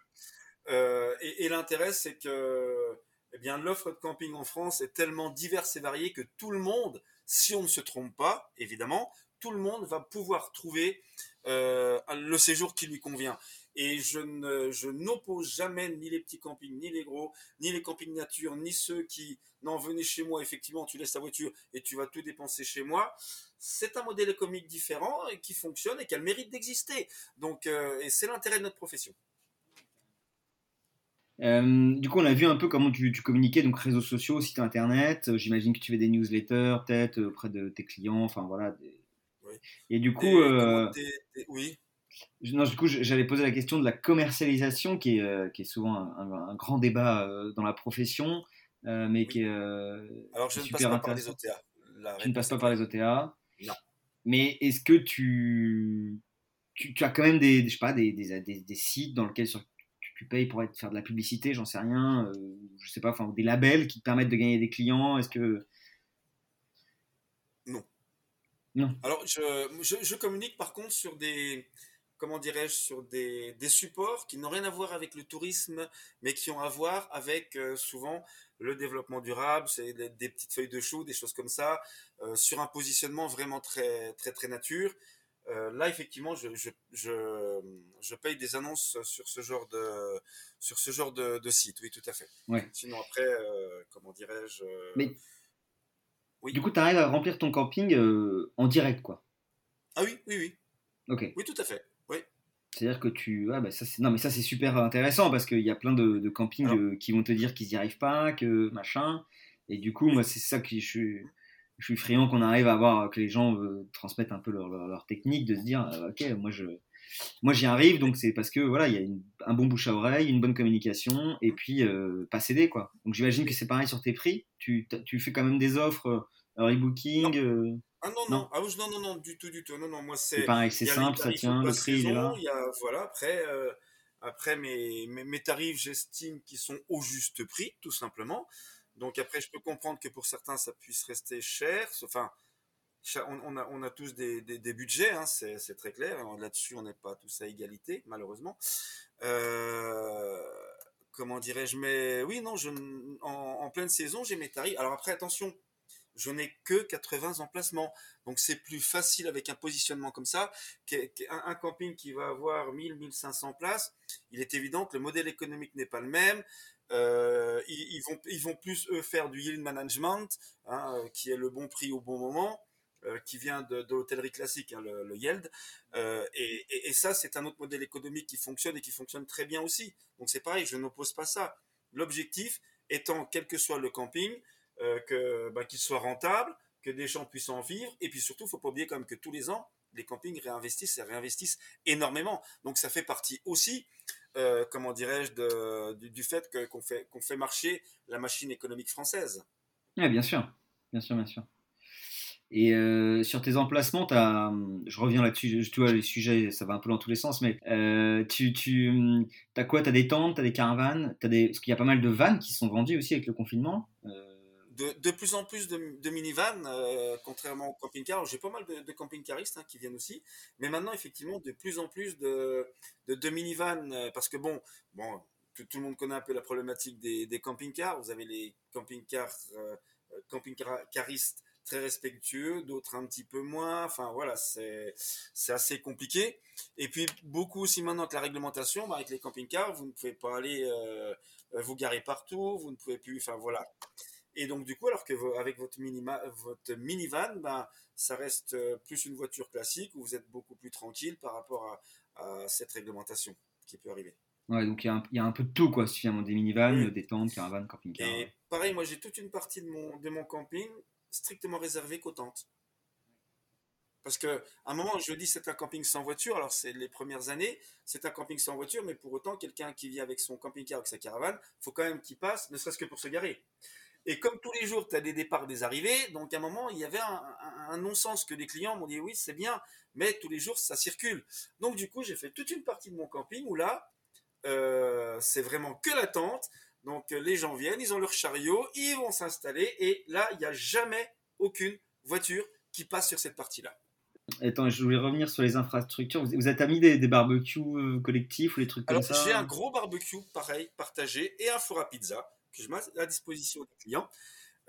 Euh, et, l'intérêt, c'est que eh l'offre de camping en France est tellement diverse et variée que tout le monde, si on ne se trompe pas, évidemment, tout le monde va pouvoir trouver euh, le séjour qui lui convient. Et je, ne, je n'oppose jamais ni les petits campings, ni les gros, ni les campings nature, ni ceux qui, n'en venez chez moi, effectivement, tu laisses ta voiture et tu vas tout dépenser chez moi. C'est un modèle économique différent et qui fonctionne et qui a le mérite d'exister. Donc, euh, et c'est l'intérêt de notre profession. Euh, du coup, on a vu un peu comment tu, communiquais, donc réseaux sociaux, site internet. J'imagine que tu fais des newsletters, peut-être auprès de tes clients, enfin voilà. Et du coup, oui. Non, du coup, j'allais poser la question de la commercialisation, qui est, euh, qui est souvent un, grand débat euh, dans la profession, euh, mais qui est. Alors, je ne passe pas par les OTA. tu ne passes pas par les OTA. Non. Mais est-ce que tu, tu, as quand même des, je sais pas, des, des, des, sites dans lesquels tu, payes pour être, faire de la publicité, j'en sais rien, je sais pas, enfin, des labels qui te permettent de gagner des clients Est-ce que. Non. Non. Alors, je, je, je, communique par contre sur des, comment dirais-je, sur des, supports qui n'ont rien à voir avec le tourisme, mais qui ont à voir avec euh, souvent le développement durable, c'est des, petites feuilles de chou, des choses comme ça, euh, sur un positionnement vraiment très très très nature. Euh, là, effectivement, je, je, paye des annonces sur ce genre de, sur ce genre de, site, oui, tout à fait. Sinon, après, comment dirais-je. Mais du coup, tu arrives à remplir ton camping en direct, quoi. Ah oui, oui, oui. Oui, tout à fait. C'est-à-dire que tu. Ah bah ça, non, mais ça, c'est super intéressant parce qu'il y a plein de, de campings euh, qui vont te dire qu'ils n'y arrivent pas, que machin. Et du coup, moi, c'est ça que je suis. Je suis friand qu'on arrive à voir que les gens euh, transmettent un peu leur, leur, technique, de se dire, euh, ok, moi je, moi j'y arrive, donc c'est parce que voilà, il y a un bon bouche à oreille, une bonne communication, et puis pas céder quoi. Donc j'imagine que c'est pareil sur tes prix. Tu, tu fais quand même des offres, rebooking. Ah non, non, ah, non, non, non, du tout, du tout. Non, non, moi c'est. pareil, c'est simple, ça tient, le prix est là. Il y a, voilà, après, euh, après mes, mes, tarifs, j'estime qu'ils sont au juste prix, tout simplement. Donc après, je peux comprendre que pour certains, ça puisse rester cher. Enfin, on, a, on a tous des, des, budgets, hein, c'est très clair. Là-dessus, on n'est pas tous à égalité, malheureusement. Euh, comment dirais-je? Mais oui, non, je, en, en pleine saison, j'ai mes tarifs. Alors après, attention je n'ai que 80 emplacements. Donc c'est plus facile avec un positionnement comme ça qu'un camping qui va avoir 1000, 1500 places. Il est évident que le modèle économique n'est pas le même. Euh, ils, vont, plus eux faire du yield management, hein, euh, qui est le bon prix au bon moment. Euh, qui vient de, l'hôtellerie classique, hein, le, yield. et, et, ça, c'est un autre modèle économique qui fonctionne et qui fonctionne très bien aussi. Donc c'est pareil, je n'oppose pas ça. L'objectif étant, quel que soit le camping, euh, que bah, qu'il soit rentable, que des gens puissent en vivre, et puis surtout, il faut pas oublier quand même que tous les ans, les campings réinvestissent et réinvestissent énormément. Donc ça fait partie aussi, euh, comment dirais-je, du, fait qu'on fait, qu'on fait marcher la machine économique française. Oui, bien sûr, bien sûr, bien sûr. Et euh, sur tes emplacements, as, je reviens là-dessus, tu vois, les sujets, ça va un peu dans tous les sens, mais tu, tu as quoi? Tu as des tentes, tu as des caravanes, as des... parce qu'il y a pas mal de vannes qui sont vendues aussi avec le confinement de, plus en plus de, minivans, euh, contrairement au camping-car. J'ai pas mal de, camping-caristes hein, qui viennent aussi, mais maintenant effectivement de plus en plus de, de, minivans, euh, parce que bon, bon, tout, le monde connaît un peu la problématique des, camping-cars. Vous avez les camping-cars, euh, caristes très respectueux, d'autres un petit peu moins. Enfin voilà, c'est c'est assez compliqué. Et puis beaucoup aussi maintenant que la réglementation, bah, avec les camping-cars, vous ne pouvez pas aller vous garer partout, vous ne pouvez plus. Enfin voilà. Et donc, du coup, alors que avec votre, minima, votre minivan, ben, ça reste euh, plus une voiture classique où vous êtes beaucoup plus tranquille par rapport à, cette réglementation qui peut arriver? Ouais, donc il y, a un peu de tout, quoi, suffisamment des minivans, des tentes, caravanes, camping-car. Et pareil, moi j'ai toute une partie de mon, de mon camping strictement réservée qu'aux tentes. Parce que à un moment, je dis c'est un camping sans voiture. Alors c'est les premières années, c'est un camping sans voiture, mais pour autant, quelqu'un qui vit avec son camping-car, avec sa caravane, faut quand même qu'il passe, ne serait-ce que pour se garer. Et comme tous les jours, tu as des départs, des arrivées, donc à un moment, il y avait un, non-sens que les clients m'ont dit oui, c'est bien, mais tous les jours, ça circule. Donc du coup, j'ai fait toute une partie de mon camping où là, euh, c'est vraiment que la tente. Donc les gens viennent, ils ont leur chariot, ils vont s'installer, et là, il n'y a jamais aucune voiture qui passe sur cette partie-là. Attends, je voulais revenir sur les infrastructures. Vous, êtes mis des, des barbecues euh, collectifs ou des trucs comme ça J'ai un gros barbecue, pareil, partagé, et un four à pizza que je mets à disposition des clients.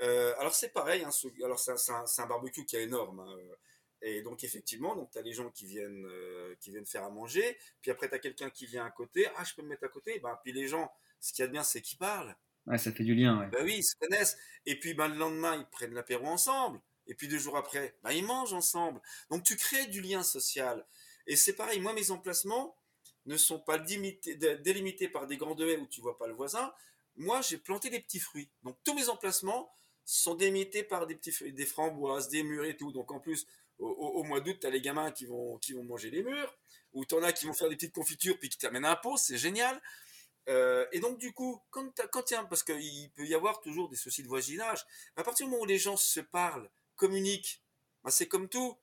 Euh, alors c'est pareil, hein, alors c'est un, un, barbecue qui est énorme. Hein, et donc effectivement, donc tu as les gens qui viennent, euh, qui viennent faire à manger, puis après tu as quelqu'un qui vient à côté, ah je peux me mettre à côté, ben, puis les gens, ce qu'il y a de bien c'est qu'ils parlent. Ouais, ça fait du lien. Ouais. Ben oui, ils se connaissent. Et puis ben, le lendemain, ils prennent l'apéro ensemble. Et puis deux jours après, ben, ils mangent ensemble. Donc tu crées du lien social. Et c'est pareil, moi mes emplacements ne sont pas délimités par des grandes haies où tu vois pas le voisin. Moi j'ai planté des petits fruits. Donc tous mes emplacements sont délimités par des petits fruits, des framboises, des mûres et tout. Donc en plus, au, mois d'août, tu as les gamins qui vont, qui vont manger les murs, ou tu en as qui vont faire des petites confitures puis qui t'amènent un pot, c'est génial. Euh, et donc, du coup, quand, quand y parce qu'il peut y avoir toujours des soucis de voisinage, à partir du moment où les gens se parlent, communiquent, bah, c'est comme tout.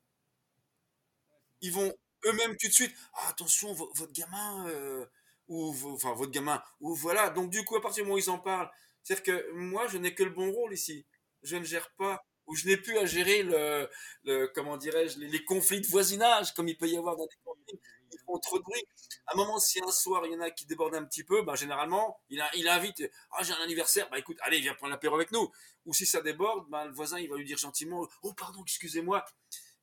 Ils vont eux-mêmes tout de suite, ah, attention, votre gamin, euh, ou enfin votre gamin, ou voilà. Donc, du coup, à partir du moment où ils en parlent, c'est-à-dire que moi, je n'ai que le bon rôle ici. Je ne gère pas où je n'ai plus à gérer le, comment dirais-je, les, conflits de voisinage, comme il peut y avoir dans des conflits. Ils font. À un moment, si un soir il y en a qui débordent un petit peu, ben, généralement, il, invite, ah, j'ai un anniversaire, bah écoute, allez, viens prendre l'apéro avec nous. Ou si ça déborde, ben, le voisin, il va lui dire gentiment, oh, pardon, excusez-moi.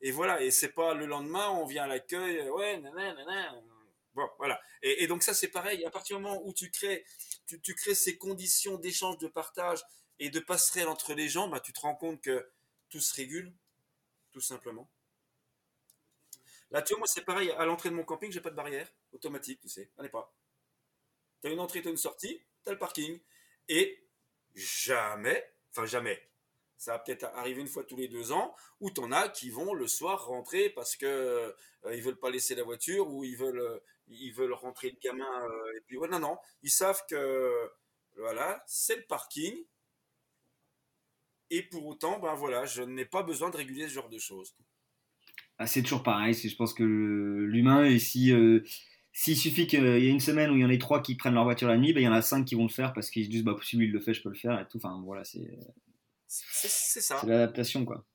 Et voilà, et c'est pas le lendemain, on vient à l'accueil, ouais, nanana, Voilà. Et, donc ça, c'est pareil. À partir du moment où tu crées, tu, crées ces conditions d'échange, de partage et de passerelle entre les gens, bah, tu te rends compte que tout se régule, tout simplement. Là, tu vois, moi, c'est pareil. À l'entrée de mon camping, j'ai pas de barrière automatique, tu sais. Allez pas. Tu as une entrée, tu as une sortie, tu as le parking. Et jamais, enfin jamais, ça va peut-être arriver une fois tous les deux ans, où tu en as qui vont le soir rentrer parce que euh, ils veulent pas laisser la voiture ou ils veulent, euh, ils veulent rentrer le gamin. Euh, et puis, non, non. Ils savent que, voilà, c'est le parking et pour autant, ben voilà, je n'ai pas besoin de réguler ce genre de choses. Ah, c'est toujours pareil. Je pense que l'humain, si euh, s'il suffit qu'il y ait une semaine où il y en ait trois qui prennent leur voiture la nuit, ben, il y en a cinq qui vont le faire parce qu'ils se disent bah si lui il le fait, je peux le faire et tout. Enfin voilà, c'est c'est ça. C'est l'adaptation quoi.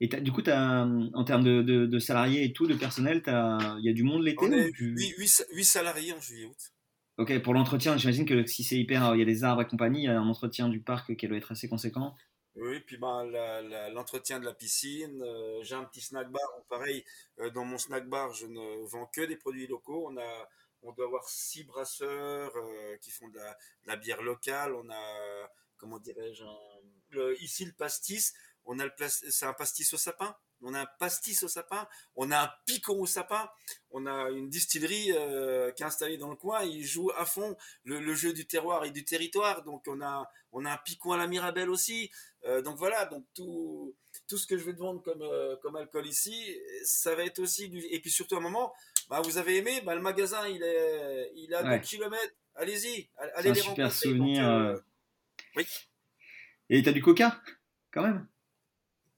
Et du coup, as, en termes de, de, salariés et tout, de personnel, il y a du monde l'été 8, salariés en juillet-août. Ok, pour l'entretien, j'imagine que si c'est hyper, il y a des arbres et compagnie, il y a un entretien du parc qui doit être assez conséquent. Oui, puis ben, l'entretien de la piscine. Euh, j'ai un petit snack bar. Pareil, euh, dans mon snack bar, je ne vends que des produits locaux. On, a, on doit avoir six brasseurs euh, qui font de la, bière locale. On a, comment dirais-je, ici le pastis. On a le c'est un pastis au sapin. On a un pastis au sapin, on a un picon au sapin, on a une distillerie euh, qui est installée dans le coin, il joue à fond le, jeu du terroir et du territoire, donc on a, on a un picon à la Mirabelle aussi, euh, donc voilà, donc tout, tout ce que je vais te vendre comme, euh, comme alcool ici, ça va être aussi du... Et puis surtout à un moment, bah, vous avez aimé, bah, le magasin il est, il a 2 km, allez-y, allez les super souvenir. Oui. Et t'as du coca, quand même?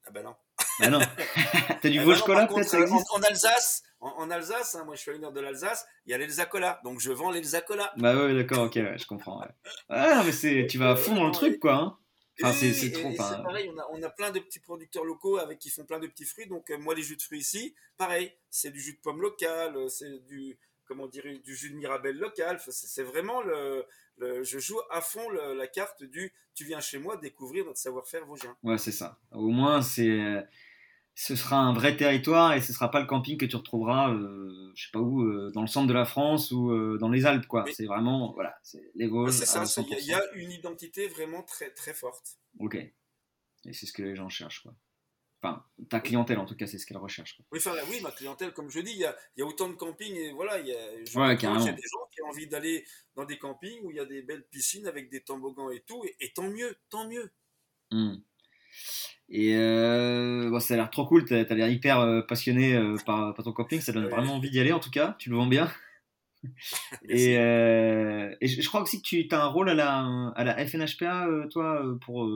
Ah ben non. Ah non. T'as du Vosges Cola peut-être ça existe? en, Alsace, en, Alsace, hein, moi je suis à une heure de l'Alsace, il y a l'Elsa Cola, donc je vends l'Elsa Cola. Bah ouais, d'accord, ok, je comprends. Ah mais c'est, tu vas à fond dans le truc quoi. Hein. Enfin, c'est trop. C'est pareil, on a, on a, plein de petits producteurs locaux avec qui font plein de petits fruits. Donc euh, moi les jus de fruits ici, pareil, c'est du jus de pomme local, euh, c'est du comment dire du jus de mirabelle local. C'est vraiment le, je joue à fond la carte du tu viens chez moi découvrir notre savoir-faire vosgien. Ouais, c'est ça. Au moins, c'est ce sera un vrai territoire et ce sera pas le camping que tu retrouveras, euh, je sais pas où, euh, dans le centre de la France ou euh, dans les Alpes, quoi. C'est vraiment, voilà, c'est les Vosges. c'est ça, il y, a une identité vraiment très, très forte. Ok. Et c'est ce que les gens cherchent, quoi. Enfin, ta clientèle, en tout cas, c'est ce qu'elle recherche. Oui, enfin, oui, ma clientèle, comme je dis, il y a, y a, autant de campings et voilà, il y a, ouais, des gens qui ont envie d'aller dans des campings où il y a des belles piscines avec des toboggans et tout, et, tant mieux, tant mieux. Mmh. Et euh, bon, ça a l'air trop cool, tu as, l'air hyper euh, passionné euh, par, ton camping, ça donne vraiment envie d'y aller en tout cas, tu le vends bien. et, et je, crois aussi que tu as un rôle à la, à la FNHPA, toi, pour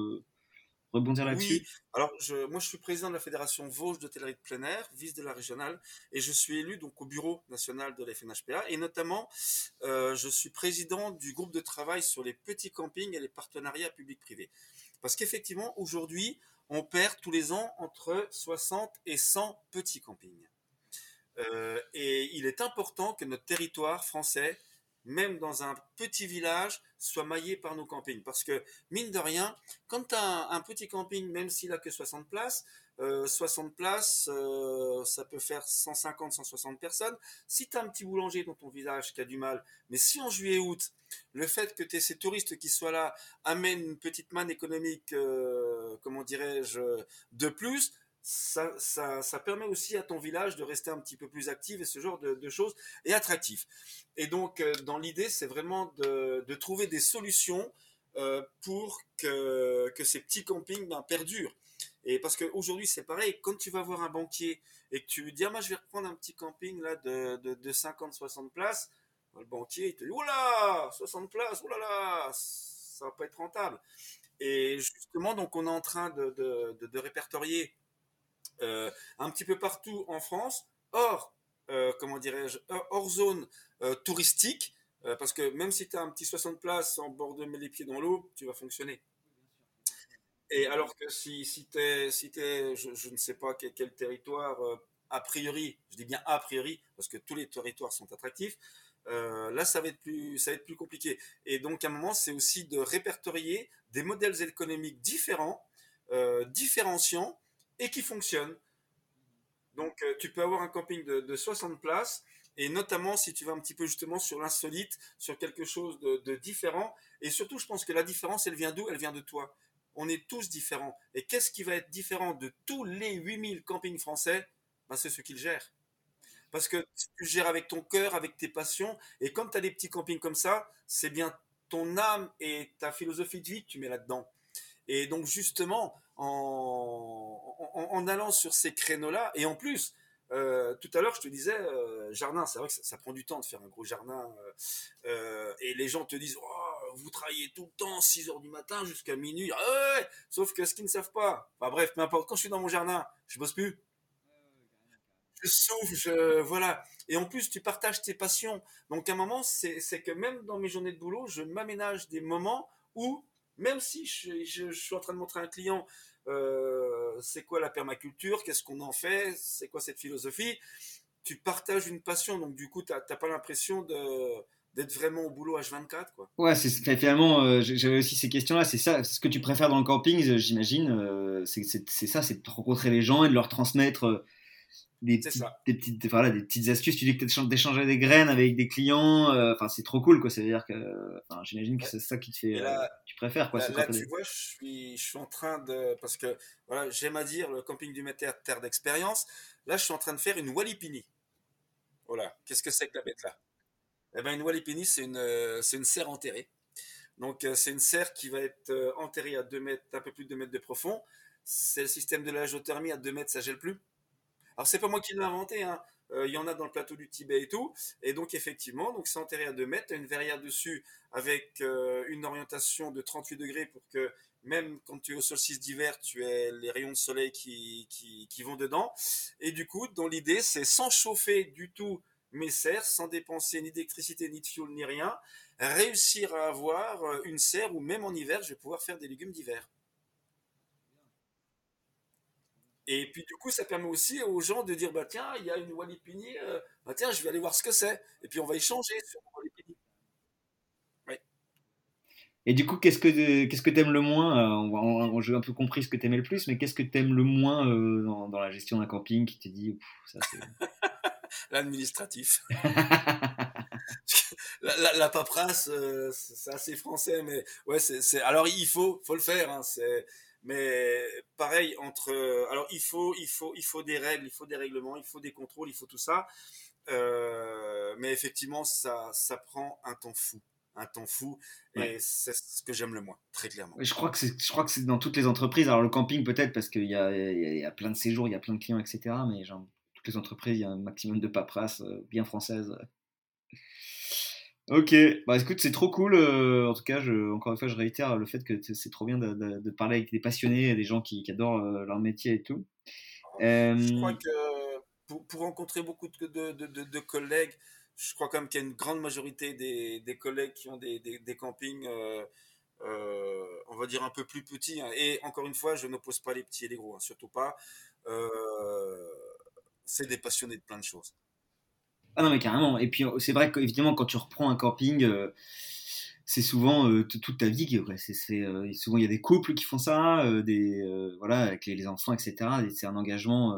rebondir là-dessus. Oui, alors je, moi je suis président de la Fédération Vosges d'hôtellerie de plein air, vice de la régionale, et je suis élu donc au bureau national de la FNHPA, et notamment je suis président du groupe de travail sur les petits campings et les partenariats publics-privés. Parce qu'effectivement, aujourd'hui, on perd tous les ans entre 60 et 100 petits campings. Euh, et il est important que notre territoire français, même dans un petit village, soit maillé par nos campings. Parce que, mine de rien, quand tu as un, petit camping, même s'il a que 60 places, 60 euh, places, euh, ça peut faire 150, 160 personnes. Si tu as un petit boulanger dans ton village qui a du mal, mais si en juillet-août, le fait que tu ces touristes qui soient là amène une petite manne économique, comment dirais-je, de plus, ça, ça, permet aussi à ton village de rester un petit peu plus actif et ce genre de, choses est attractif. Et donc, euh, dans l'idée, c'est vraiment de, trouver des solutions euh, pour que, que, ces petits campings ben, perdurent. Et parce qu'aujourd'hui, c'est pareil, quand tu vas voir un banquier et que tu lui dis, ah, moi, je vais reprendre un petit camping là de, de, 50-60 places, le banquier, il te dit, oula, 60 places, oulala, ça va pas être rentable. Et justement, donc, on est en train de, de répertorier euh, un petit peu partout en France, hors, euh, comment dirais-je, hors zone euh, touristique, parce que même si tu as un petit 60 places en bord de les pieds dans l'eau, tu vas fonctionner. Et alors que si, si tu es, si es je, ne sais pas quel, territoire, a priori, je dis bien a priori, parce que tous les territoires sont attractifs, là, ça va, être plus, ça va être plus compliqué. Et donc, à un moment, c'est aussi de répertorier des modèles économiques différents, différenciants, et qui fonctionne. Donc, euh, tu peux avoir un camping de, 60 places, et notamment si tu vas un petit peu justement sur l'insolite, sur quelque chose de, différent. Et surtout, je pense que la différence, elle vient d'où? Elle vient de toi. On est tous différents. Et qu'est-ce qui va être différent de tous les 8000 campings français? Ben, C'est ce qu'ils gèrent. Parce que tu gères avec ton cœur, avec tes passions. Et quand tu as des petits campings comme ça, c'est bien ton âme et ta philosophie de vie que tu mets là-dedans. Et donc justement, en, allant sur ces créneaux-là, et en plus, euh, tout à l'heure, je te disais, euh, jardin, c'est vrai que ça, prend du temps de faire un gros jardin. Euh, et les gens te disent, oh, vous travaillez tout le temps, 6 heures du matin jusqu'à minuit. Ah Sauf que ce qu'ils ne savent pas, bah, bref, peu importe, quand je suis dans mon jardin, je bosse plus. Je souffle, voilà. Et en plus, tu partages tes passions. Donc, à un moment, c'est que même dans mes journées de boulot, je m'aménage des moments où même si je, suis en train de montrer un client euh, c'est quoi la permaculture, qu'est-ce qu'on en fait, c'est quoi cette philosophie, tu partages une passion, donc du coup, tu n'as pas l'impression d'être vraiment au boulot H24 quoi. Ouais, c'est finalement euh, j'avais aussi ces questions-là. C'est ça, ce que tu préfères dans le camping, euh, j'imagine. c'est ça, c'est de rencontrer les gens et de leur transmettre des, petites, des, petites, voilà, des petites astuces. Tu dis que tu d'échanger des graines avec des clients. Euh, enfin, c'est trop cool, quoi. C'est-à-dire que, j'imagine que c'est ça qui te fait, euh, tu préfères, quoi. Là, tu vois, je suis, je suis en train de, parce que, voilà, j'aime à dire le camping du Méter, terre d'expérience. Là, je suis en train de faire une walipini. Voilà. Qu'est-ce que c'est que la bête là? Eh ben, une walipini, c'est une, euh, c'est une serre enterrée. Donc, c'est une serre qui va être enterrée à 2 mètres, un peu plus de 2 mètres de profond. C'est le système de la géothermie à 2 mètres, ça gèle plus. Alors c'est pas moi qui l'ai inventé, hein. euh, il y en a dans le plateau du Tibet et tout. Et donc effectivement, donc c'est enterré à 2 mètres, une verrière dessus avec euh, une orientation de 38 degrés pour que même quand tu es au solstice d'hiver, tu aies les rayons de soleil qui, qui, vont dedans. Et du coup, dans l'idée, c'est sans chauffer du tout mes serres, sans dépenser ni d'électricité, ni de fioul, ni rien, réussir à avoir euh, une serre où même en hiver, je vais pouvoir faire des légumes d'hiver. Et puis du coup, ça permet aussi aux gens de dire bah tiens, il y a une Walipini, euh, bah tiens, je vais aller voir ce que c'est. Et puis on va échanger sur Walipini. Et du coup, qu'est-ce que qu'est-ce que t'aimes le moins euh, J'ai un peu compris ce que t'aimais le plus, mais qu'est-ce que t'aimes le moins euh, dans, la gestion d'un camping qui te dit ça c'est l'administratif. la, la, paperasse, c'est assez français, mais ouais, c'est alors il faut faut le faire. Hein, c'est mais pareil, entre. Alors, il faut, il, faut, il faut des règles, il faut des règlements, il faut des contrôles, il faut tout ça. Euh, mais effectivement, ça, ça prend un temps fou. Un temps fou. Et c'est ce que j'aime le moins, très clairement. Je crois que c'est dans toutes les entreprises. Alors, le camping, peut-être, parce qu'il y a, y a, plein de séjours, il y a plein de clients, etc. Mais genre, toutes les entreprises, il y a un maximum de paperasse euh, bien française. Ok, bah écoute, c'est trop cool. Euh, en tout cas, je, encore une fois, je réitère le fait que c'est trop bien de, parler avec des passionnés, des gens qui, adorent euh, leur métier et tout. Je crois que pour, rencontrer beaucoup de, collègues, je crois quand même qu'il y a une grande majorité des, collègues qui ont des, campings. on va dire un peu plus petits. Hein. Et encore une fois, je n'oppose pas les petits et les gros, hein, surtout pas. c'est des passionnés de plein de choses. Ah non, mais carrément. Et puis, c'est vrai qu'évidemment, quand tu reprends un camping, c'est souvent toute ta vie. C'est, souvent, il y a des couples qui font ça, des, voilà, avec les, enfants, etc. C'est un engagement.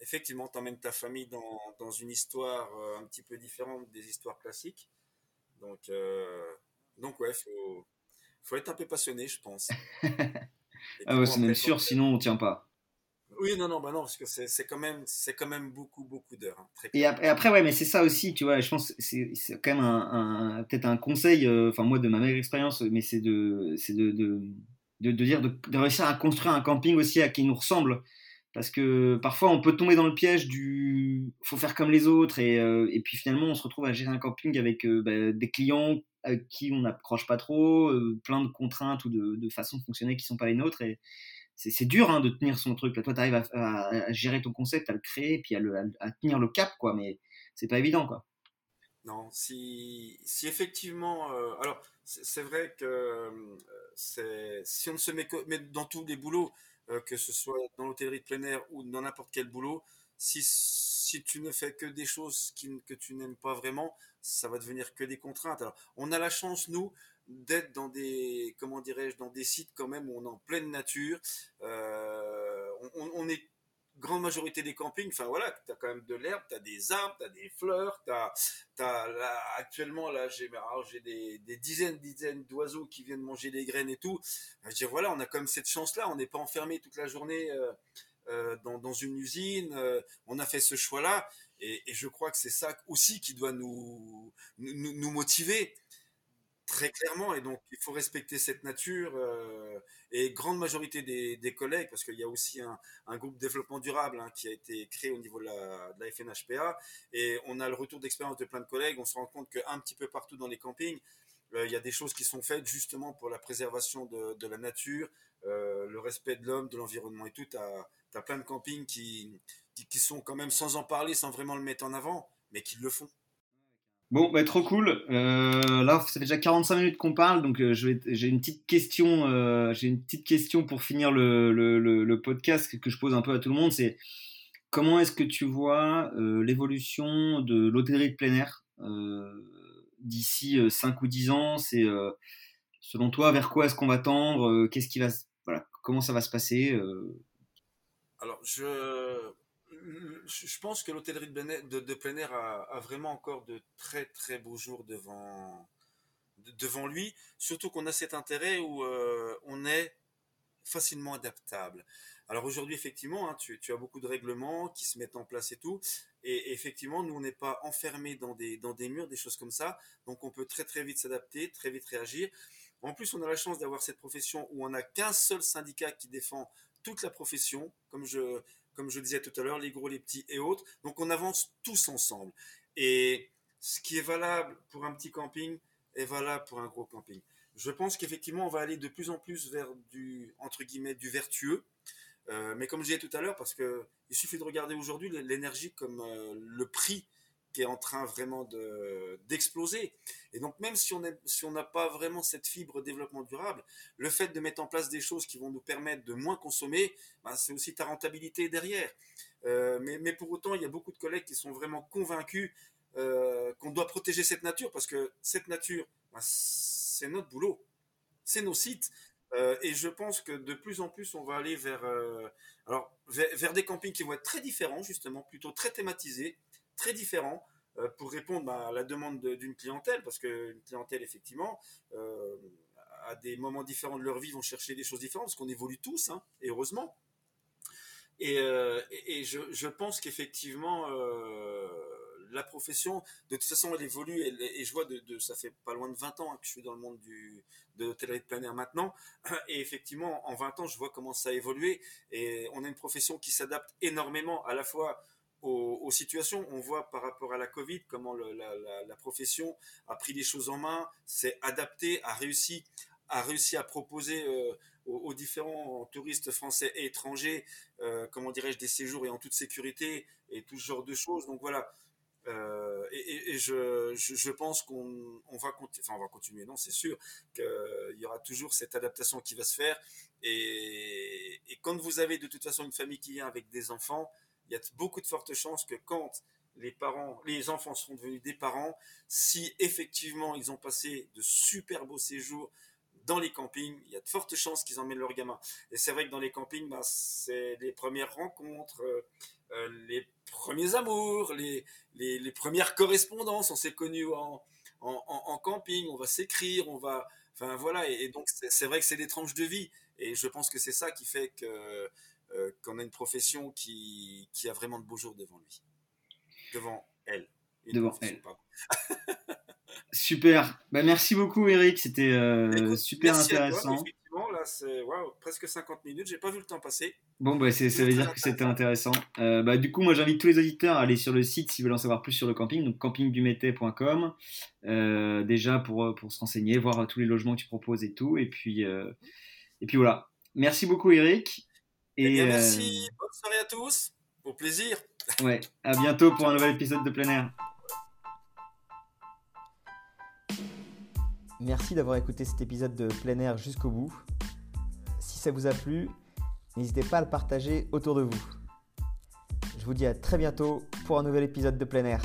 Effectivement, tu emmènes ta famille dans, dans une histoire un petit peu différente des histoires classiques. Donc, donc ouais, faut, faut être un peu passionné, je pense. ah ouais, c'est même sûr, sinon on tient pas. Oui, non, non, bah non, parce que c'est quand même, c'est quand même beaucoup, beaucoup d'heures. Hein, et, après, ouais, mais c'est ça aussi, tu vois. Je pense, c'est quand même un, peut-être un conseil, euh, enfin moi de ma meilleure expérience, mais c'est de, c'est de, de, de, dire de, réussir à construire un camping aussi à qui nous ressemble, parce que parfois on peut tomber dans le piège du, faut faire comme les autres, et, euh, et puis finalement on se retrouve à gérer un camping avec euh, bah, des clients avec qui on n'accroche pas trop, plein de contraintes ou de, de façons de fonctionner qui sont pas les nôtres, et c'est dur hein, de tenir son truc. Là, toi, tu arrives à, gérer ton concept, à le créer, puis à, tenir le cap, quoi. Mais c'est pas évident, quoi. Non, si, si effectivement, euh, alors c'est vrai que euh, si on ne se met mais dans tous les boulots, euh, que ce soit dans l'hôtellerie de plein air ou dans n'importe quel boulot, si, si tu ne fais que des choses que tu n'aimes pas vraiment, ça va devenir que des contraintes. Alors, on a la chance, nous, d'être dans des comment dirais-je dans des sites quand même où on est en pleine nature. Euh, on, est grande majorité des campings enfin voilà tu as quand même de l'herbe tu as des arbres tu as des fleurs tu as, actuellement là j'ai des, dizaines dizaines d'oiseaux qui viennent manger des graines et tout. Je dire voilà on a quand même cette chance là on n'est pas enfermé toute la journée euh, euh, dans, une usine on a fait ce choix là et, je crois que c'est ça aussi qui doit nous, nous motiver Très clairement, et donc il faut respecter cette nature. Euh, et grande majorité des, collègues, parce qu'il y a aussi un, un groupe développement durable hein, qui a été créé au niveau de la, FNHPA, et on a le retour d'expérience de plein de collègues. On se rend compte qu'un petit peu partout dans les campings, euh, il y a des choses qui sont faites justement pour la préservation de, la nature, euh, le respect de l'homme, de l'environnement et tout. Tu as, plein de campings qui sont quand même sans en parler, sans vraiment le mettre en avant, mais qui le font. Bon, bah, trop cool. Euh, là, ça fait déjà 45 minutes qu'on parle, donc euh, j'ai une petite question. Euh, j'ai une petite question pour finir le, le, le, podcast que je pose un peu à tout le monde. C'est comment est-ce que tu vois l'évolution de l'hôtellerie de plein air d'ici 5 ou 10 ans? C'est selon toi vers quoi est-ce qu'on va tendre? Qu'est-ce qui va, voilà, comment ça va se passer Alors, je je pense que l'hôtellerie de, plein air a, vraiment encore de très très beaux jours devant, devant lui, surtout qu'on a cet intérêt où euh, on est facilement adaptable. Alors aujourd'hui, effectivement, hein, tu, as beaucoup de règlements qui se mettent en place et tout, et, effectivement, nous, on n'est pas enfermés dans des, dans des murs, des choses comme ça, donc on peut très très vite s'adapter, très vite réagir. En plus, on a la chance d'avoir cette profession où on n'a qu'un seul syndicat qui défend toute la profession, comme je, comme je disais tout à l'heure, les gros, les petits et autres. Donc on avance tous ensemble. Et ce qui est valable pour un petit camping est valable pour un gros camping. Je pense qu'effectivement, on va aller de plus en plus vers du, entre guillemets, du vertueux. Euh, mais comme je disais tout à l'heure, parce que il suffit de regarder aujourd'hui l'énergie comme euh, le prix qui est en train vraiment d'exploser. et donc même si on si on n'a pas vraiment cette fibre développement durable, le fait de mettre en place des choses qui vont nous permettre de moins consommer, ben, c'est aussi ta rentabilité derrière. Euh, mais, mais, pour autant, il y a beaucoup de collègues qui sont vraiment convaincus euh, qu'on doit protéger cette nature parce que cette nature, ben, c'est notre boulot, c'est nos sites. Euh, et je pense que de plus en plus, on va aller vers, alors, vers, des campings qui vont être très différents, justement, plutôt très thématisés, très différents euh, pour répondre bah, à la demande d'une clientèle, parce qu'une clientèle, effectivement, euh, à des moments différents de leur vie, vont chercher des choses différentes, parce qu'on évolue tous, hein, et heureusement. Et, euh, je, pense qu'effectivement, la profession, de toute façon, elle évolue, et, je vois, de, ça fait pas loin de 20 ans que je suis dans le monde du, de l'hôtellerie de plein air maintenant, et effectivement, en 20 ans, je vois comment ça a évolué, et on a une profession qui s'adapte énormément, à la fois aux, situations. On voit par rapport à la Covid comment la, profession a pris les choses en main, s'est adaptée, a réussi, a réussi à proposer euh, aux, différents touristes français et étrangers, euh, comment dirais-je, des séjours et en toute sécurité et tout ce genre de choses. Donc voilà, Euh, et, je, pense qu'on on va, continuer, non, c'est sûr qu'il y aura toujours cette adaptation qui va se faire. Et, quand vous avez de toute façon une famille qui vient avec des enfants, il y a beaucoup de fortes chances que quand les parents, les enfants seront devenus des parents, si effectivement ils ont passé de super beaux séjours dans les campings, il y a de fortes chances qu'ils emmènent leurs gamins. Et c'est vrai que dans les campings, bah, c'est les premières rencontres, euh, euh, les premiers amours, les, les, premières correspondances. On s'est connus en, en, camping, on va s'écrire, on va. Enfin voilà, et, donc c'est vrai que c'est des tranches de vie. Et je pense que c'est ça qui fait que qu'on a une profession qui, qui a vraiment de beaux jours devant lui. Devant elle. devant elle. Super. Bah, merci beaucoup, Eric. C'était euh, super intéressant. effectivement, là, c'est presque 50 minutes. J'ai pas vu le temps passer. Bon, bah, ça veut dire que c'était intéressant. Euh, bah, du coup, moi, j'invite tous les auditeurs à aller sur le site s'ils veulent en savoir plus sur le camping, donc campingdumétais.com, euh, déjà pour, pour se renseigner, voir tous les logements que tu proposes et tout. Et puis, et puis voilà. Merci beaucoup, Eric. Et, eh merci. Bonne soirée à tous. Au plaisir. Ouais. À bientôt pour un nouvel épisode de plein air. Merci d'avoir écouté cet épisode de plein air jusqu'au bout. Si ça vous a plu, n'hésitez pas à le partager autour de vous. Je vous dis à très bientôt pour un nouvel épisode de plein air.